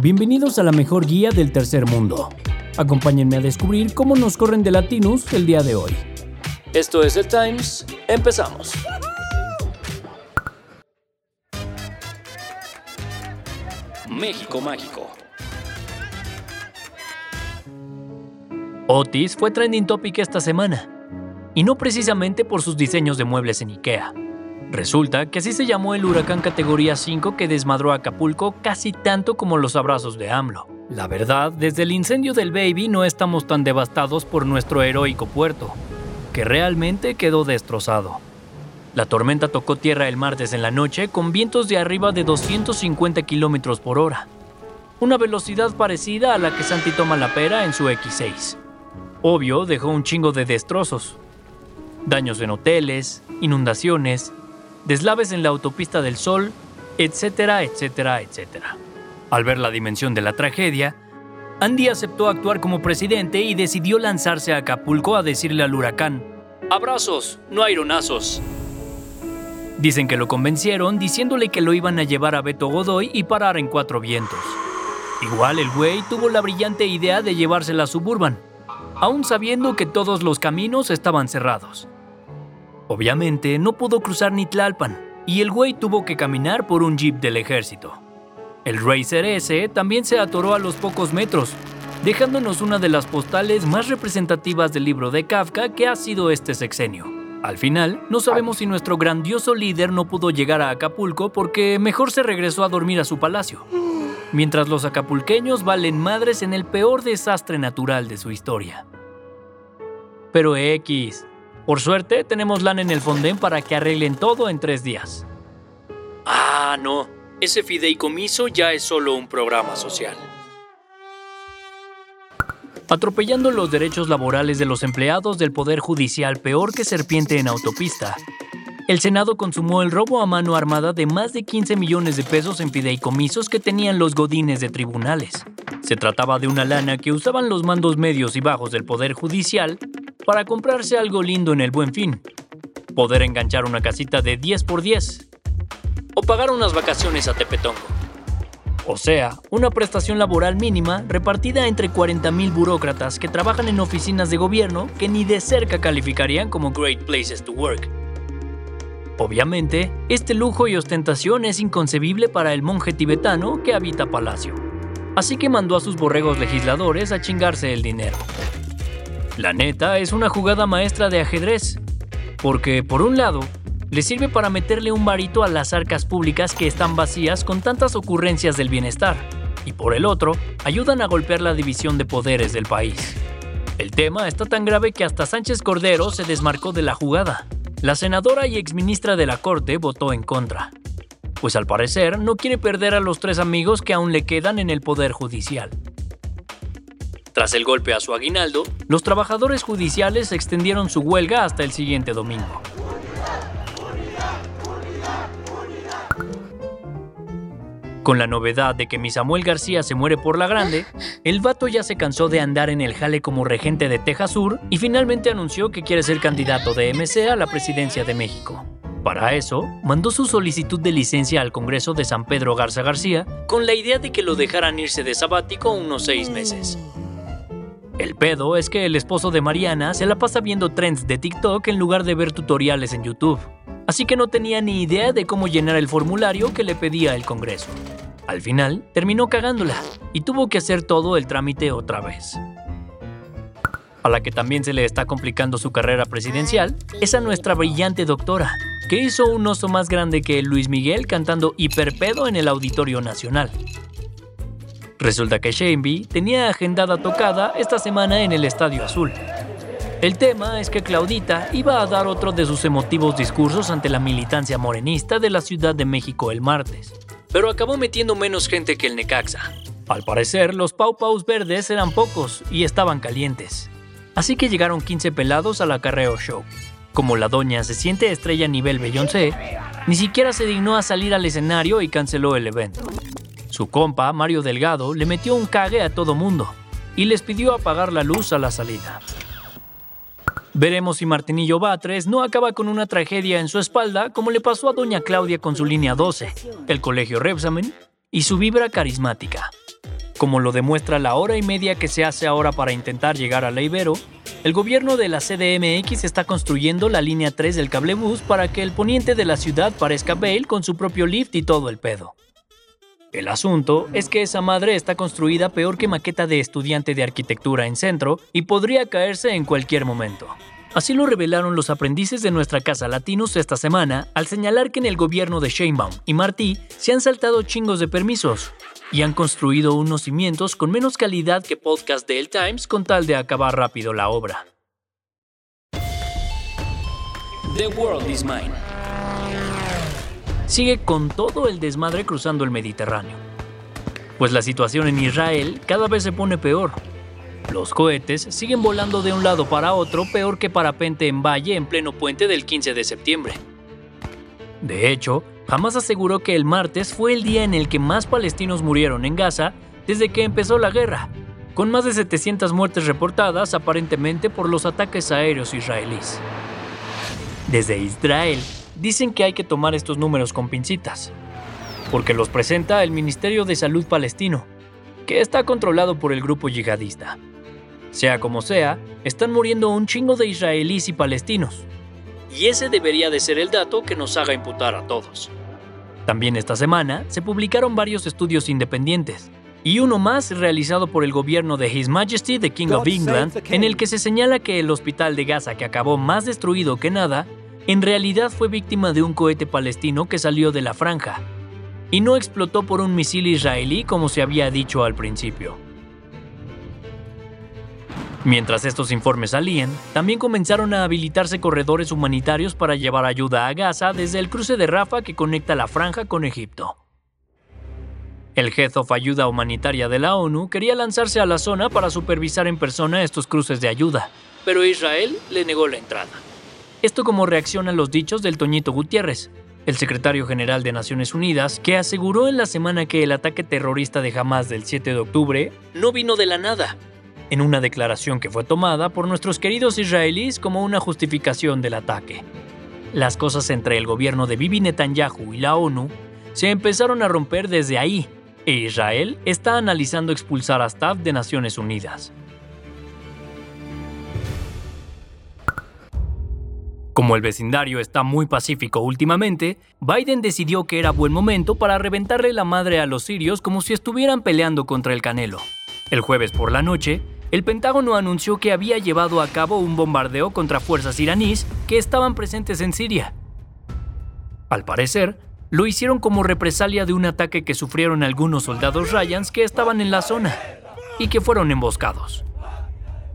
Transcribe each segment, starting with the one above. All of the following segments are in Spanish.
Bienvenidos a la mejor guía del tercer mundo. Acompáñenme a descubrir cómo nos corren de Latinus el día de hoy. Esto es el Times, empezamos. México Mágico. Otis fue trending topic esta semana, y no precisamente por sus diseños de muebles en IKEA. Resulta que así se llamó el huracán categoría 5 que desmadró Acapulco casi tanto como los abrazos de AMLO. La verdad, desde el incendio del Baby no estamos tan devastados por nuestro heroico puerto, que realmente quedó destrozado. La tormenta tocó tierra el martes en la noche con vientos de arriba de 250 km por hora, una velocidad parecida a la que Santi toma la pera en su X6. Obvio, dejó un chingo de destrozos. Daños en hoteles, inundaciones, deslaves en la autopista del Sol, etcétera, etcétera, etcétera. Al ver la dimensión de la tragedia, Andy aceptó actuar como presidente y decidió lanzarse a Acapulco a decirle al huracán, Abrazos, no aironazos. Dicen que lo convencieron diciéndole que lo iban a llevar a Beto Godoy y parar en Cuatro Vientos. Igual el güey tuvo la brillante idea de llevársela a Suburban, aún sabiendo que todos los caminos estaban cerrados. Obviamente no pudo cruzar ni Tlalpan, y el güey tuvo que caminar por un jeep del ejército. El Racer S también se atoró a los pocos metros, dejándonos una de las postales más representativas del libro de Kafka que ha sido este sexenio. Al final, no sabemos si nuestro grandioso líder no pudo llegar a Acapulco porque mejor se regresó a dormir a su palacio, mientras los acapulqueños valen madres en el peor desastre natural de su historia. Pero X, por suerte, tenemos LAN en el Fonden para que arreglen todo en tres días. Ah, no. Ese fideicomiso ya es solo un programa social. Atropellando los derechos laborales de los empleados del Poder Judicial peor que serpiente en autopista, el Senado consumó el robo a mano armada de más de 15 millones de pesos en fideicomisos que tenían los godines de tribunales. Se trataba de una lana que usaban los mandos medios y bajos del Poder Judicial para comprarse algo lindo en el buen fin, poder enganchar una casita de 10 por 10 o pagar unas vacaciones a Tepetongo. O sea, una prestación laboral mínima repartida entre 40.000 burócratas que trabajan en oficinas de gobierno que ni de cerca calificarían como Great Places to Work. Obviamente, este lujo y ostentación es inconcebible para el monje tibetano que habita Palacio. Así que mandó a sus borregos legisladores a chingarse el dinero. La neta es una jugada maestra de ajedrez, porque por un lado, le sirve para meterle un varito a las arcas públicas que están vacías con tantas ocurrencias del bienestar, y por el otro, ayudan a golpear la división de poderes del país. El tema está tan grave que hasta Sánchez Cordero se desmarcó de la jugada. La senadora y exministra de la Corte votó en contra, pues al parecer no quiere perder a los tres amigos que aún le quedan en el Poder Judicial. Tras el golpe a su aguinaldo, los trabajadores judiciales extendieron su huelga hasta el siguiente domingo. Con la novedad de que mi Samuel García se muere por la grande, el vato ya se cansó de andar en el jale como regente de Texas Sur y finalmente anunció que quiere ser candidato de MC a la presidencia de México. Para eso, mandó su solicitud de licencia al Congreso de San Pedro Garza García con la idea de que lo dejaran irse de sabático unos seis meses. El pedo es que el esposo de Mariana se la pasa viendo trends de TikTok en lugar de ver tutoriales en YouTube, así que no tenía ni idea de cómo llenar el formulario que le pedía el Congreso. Al final, terminó cagándola y tuvo que hacer todo el trámite otra vez. A la que también se le está complicando su carrera presidencial es a nuestra brillante doctora, que hizo un oso más grande que Luis Miguel cantando hiperpedo en el Auditorio Nacional. Resulta que Shameby tenía agendada tocada esta semana en el Estadio Azul. El tema es que Claudita iba a dar otro de sus emotivos discursos ante la militancia morenista de la Ciudad de México el martes, pero acabó metiendo menos gente que el Necaxa. Al parecer, los Pau Paus verdes eran pocos y estaban calientes. Así que llegaron 15 pelados al acarreo show. Como la doña se siente estrella nivel Beyoncé, ni siquiera se dignó a salir al escenario y canceló el evento. Su compa, Mario Delgado, le metió un cague a todo mundo y les pidió apagar la luz a la salida. Veremos si Martinillo Batres no acaba con una tragedia en su espalda como le pasó a doña Claudia con su línea 12, el colegio Repsamen y su vibra carismática. Como lo demuestra la hora y media que se hace ahora para intentar llegar a la Ibero, el gobierno de la CDMX está construyendo la línea 3 del cablebús para que el poniente de la ciudad parezca Bale con su propio lift y todo el pedo. El asunto es que esa madre está construida peor que maqueta de estudiante de arquitectura en centro y podría caerse en cualquier momento. Así lo revelaron los aprendices de nuestra casa latinos esta semana al señalar que en el gobierno de Sheinbaum y Martí se han saltado chingos de permisos y han construido unos cimientos con menos calidad que podcast de El Times con tal de acabar rápido la obra. The world is mine sigue con todo el desmadre cruzando el Mediterráneo. Pues la situación en Israel cada vez se pone peor. Los cohetes siguen volando de un lado para otro peor que parapente en valle en pleno puente del 15 de septiembre. De hecho, Hamas aseguró que el martes fue el día en el que más palestinos murieron en Gaza desde que empezó la guerra, con más de 700 muertes reportadas aparentemente por los ataques aéreos israelíes. Desde Israel dicen que hay que tomar estos números con pincitas, porque los presenta el Ministerio de Salud palestino, que está controlado por el grupo yihadista. Sea como sea, están muriendo un chingo de israelíes y palestinos. Y ese debería de ser el dato que nos haga imputar a todos. También esta semana se publicaron varios estudios independientes, y uno más realizado por el gobierno de His Majesty the King of England, en el que se señala que el hospital de Gaza que acabó más destruido que nada en realidad fue víctima de un cohete palestino que salió de la franja, y no explotó por un misil israelí como se había dicho al principio. Mientras estos informes salían, también comenzaron a habilitarse corredores humanitarios para llevar ayuda a Gaza desde el cruce de Rafa que conecta la franja con Egipto. El Head of Ayuda Humanitaria de la ONU quería lanzarse a la zona para supervisar en persona estos cruces de ayuda, pero Israel le negó la entrada. Esto como reacción a los dichos del Toñito Gutiérrez, el secretario general de Naciones Unidas, que aseguró en la semana que el ataque terrorista de Hamas del 7 de octubre no vino de la nada, en una declaración que fue tomada por nuestros queridos israelíes como una justificación del ataque. Las cosas entre el gobierno de Bibi Netanyahu y la ONU se empezaron a romper desde ahí, e Israel está analizando expulsar a staff de Naciones Unidas. Como el vecindario está muy pacífico últimamente, Biden decidió que era buen momento para reventarle la madre a los sirios como si estuvieran peleando contra el Canelo. El jueves por la noche, el Pentágono anunció que había llevado a cabo un bombardeo contra fuerzas iraníes que estaban presentes en Siria. Al parecer, lo hicieron como represalia de un ataque que sufrieron algunos soldados Ryans que estaban en la zona y que fueron emboscados.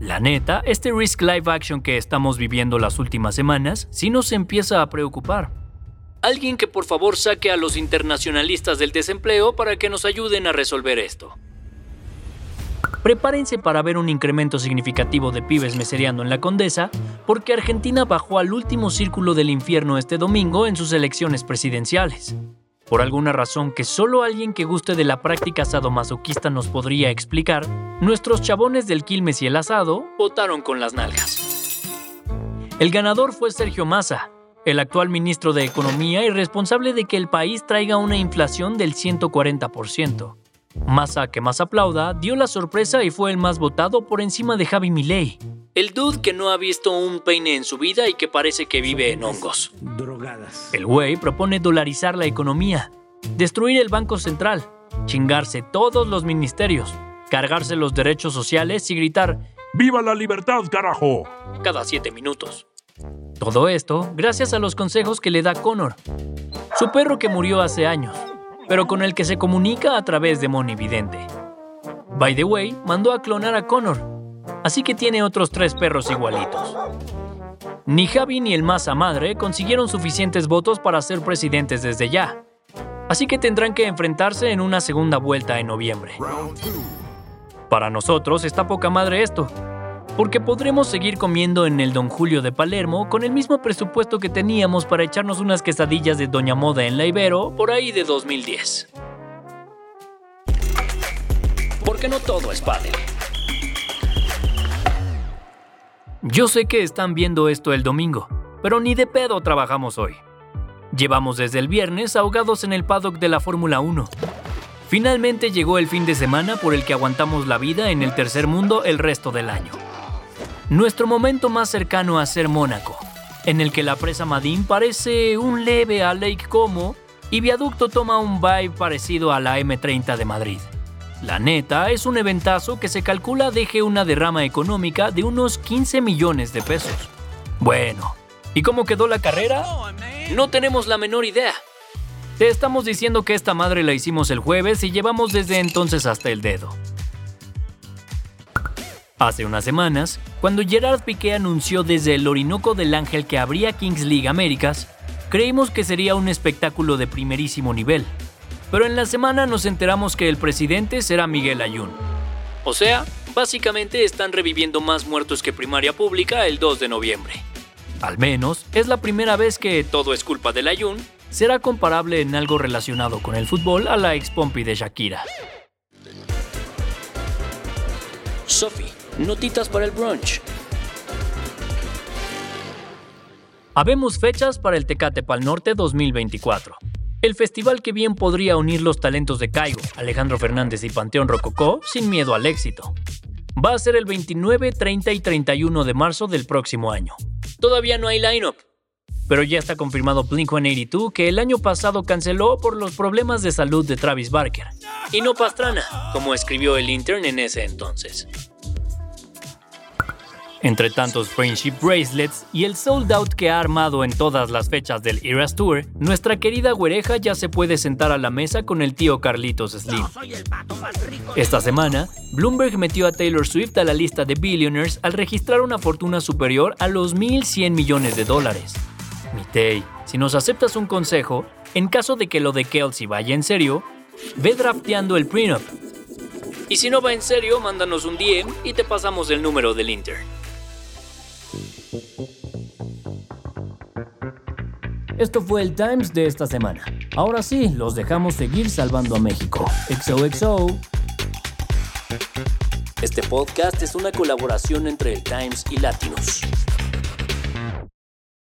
La neta, este risk live action que estamos viviendo las últimas semanas sí nos empieza a preocupar. Alguien que por favor saque a los internacionalistas del desempleo para que nos ayuden a resolver esto. Prepárense para ver un incremento significativo de pibes mesereando en la Condesa, porque Argentina bajó al último círculo del infierno este domingo en sus elecciones presidenciales. Por alguna razón que solo alguien que guste de la práctica sadomasoquista nos podría explicar, nuestros chabones del Quilmes y el asado votaron con las nalgas. El ganador fue Sergio Massa, el actual ministro de Economía y responsable de que el país traiga una inflación del 140%. Massa, que más aplauda, dio la sorpresa y fue el más votado por encima de Javi Milei, el dude que no ha visto un peine en su vida y que parece que vive en hongos. Drogadas. El güey propone dolarizar la economía, destruir el Banco Central, chingarse todos los ministerios, cargarse los derechos sociales y gritar ¡Viva la libertad, carajo! Cada siete minutos. Todo esto gracias a los consejos que le da Connor, su perro que murió hace años, pero con el que se comunica a través de Moni Vidente. By the way, mandó a clonar a Connor, así que tiene otros tres perros igualitos. Ni Javi ni el masa madre consiguieron suficientes votos para ser presidentes desde ya, así que tendrán que enfrentarse en una segunda vuelta en noviembre. Para nosotros está poca madre esto, porque podremos seguir comiendo en el Don Julio de Palermo con el mismo presupuesto que teníamos para echarnos unas quesadillas de Doña Moda en la Ibero por ahí de 2010. Porque no todo es padre. Yo sé que están viendo esto el domingo, pero ni de pedo trabajamos hoy. Llevamos desde el viernes ahogados en el paddock de la Fórmula 1. Finalmente llegó el fin de semana por el que aguantamos la vida en el tercer mundo el resto del año. Nuestro momento más cercano a ser Mónaco, en el que la presa Madín parece un leve a Lake Como y Viaducto toma un vibe parecido a la M30 de Madrid. La neta es un eventazo que se calcula deje una derrama económica de unos 15 millones de pesos. Bueno, ¿y cómo quedó la carrera? No tenemos la menor idea. Te estamos diciendo que esta madre la hicimos el jueves y llevamos desde entonces hasta el dedo. Hace unas semanas, cuando Gerard Piqué anunció desde el Orinoco del Ángel que habría Kings League Américas, creímos que sería un espectáculo de primerísimo nivel. Pero en la semana nos enteramos que el presidente será Miguel Ayun. O sea, básicamente están reviviendo más muertos que primaria pública el 2 de noviembre. Al menos, es la primera vez que Todo es culpa del Ayun será comparable en algo relacionado con el fútbol a la ex Pompi de Shakira. Sophie, notitas para el brunch. Habemos fechas para el Tecate Pal Norte 2024. El festival que bien podría unir los talentos de Caigo, Alejandro Fernández y Panteón Rococó sin miedo al éxito. Va a ser el 29, 30 y 31 de marzo del próximo año. Todavía no hay lineup, pero ya está confirmado Blink-182 que el año pasado canceló por los problemas de salud de Travis Barker. Y no Pastrana, como escribió el intern en ese entonces. Entre tantos Friendship Bracelets y el sold out que ha armado en todas las fechas del Eras Tour, nuestra querida güereja ya se puede sentar a la mesa con el tío Carlitos Slim. Esta semana, Bloomberg metió a Taylor Swift a la lista de billionaires al registrar una fortuna superior a los 1.100 millones de dólares. Mitei, si nos aceptas un consejo, en caso de que lo de Kelsey vaya en serio, ve drafteando el prenup. Y si no va en serio, mándanos un DM y te pasamos el número del Inter. Esto fue el Times de esta semana. Ahora sí, los dejamos seguir salvando a México. XOXO. Este podcast es una colaboración entre el Times y Latinos.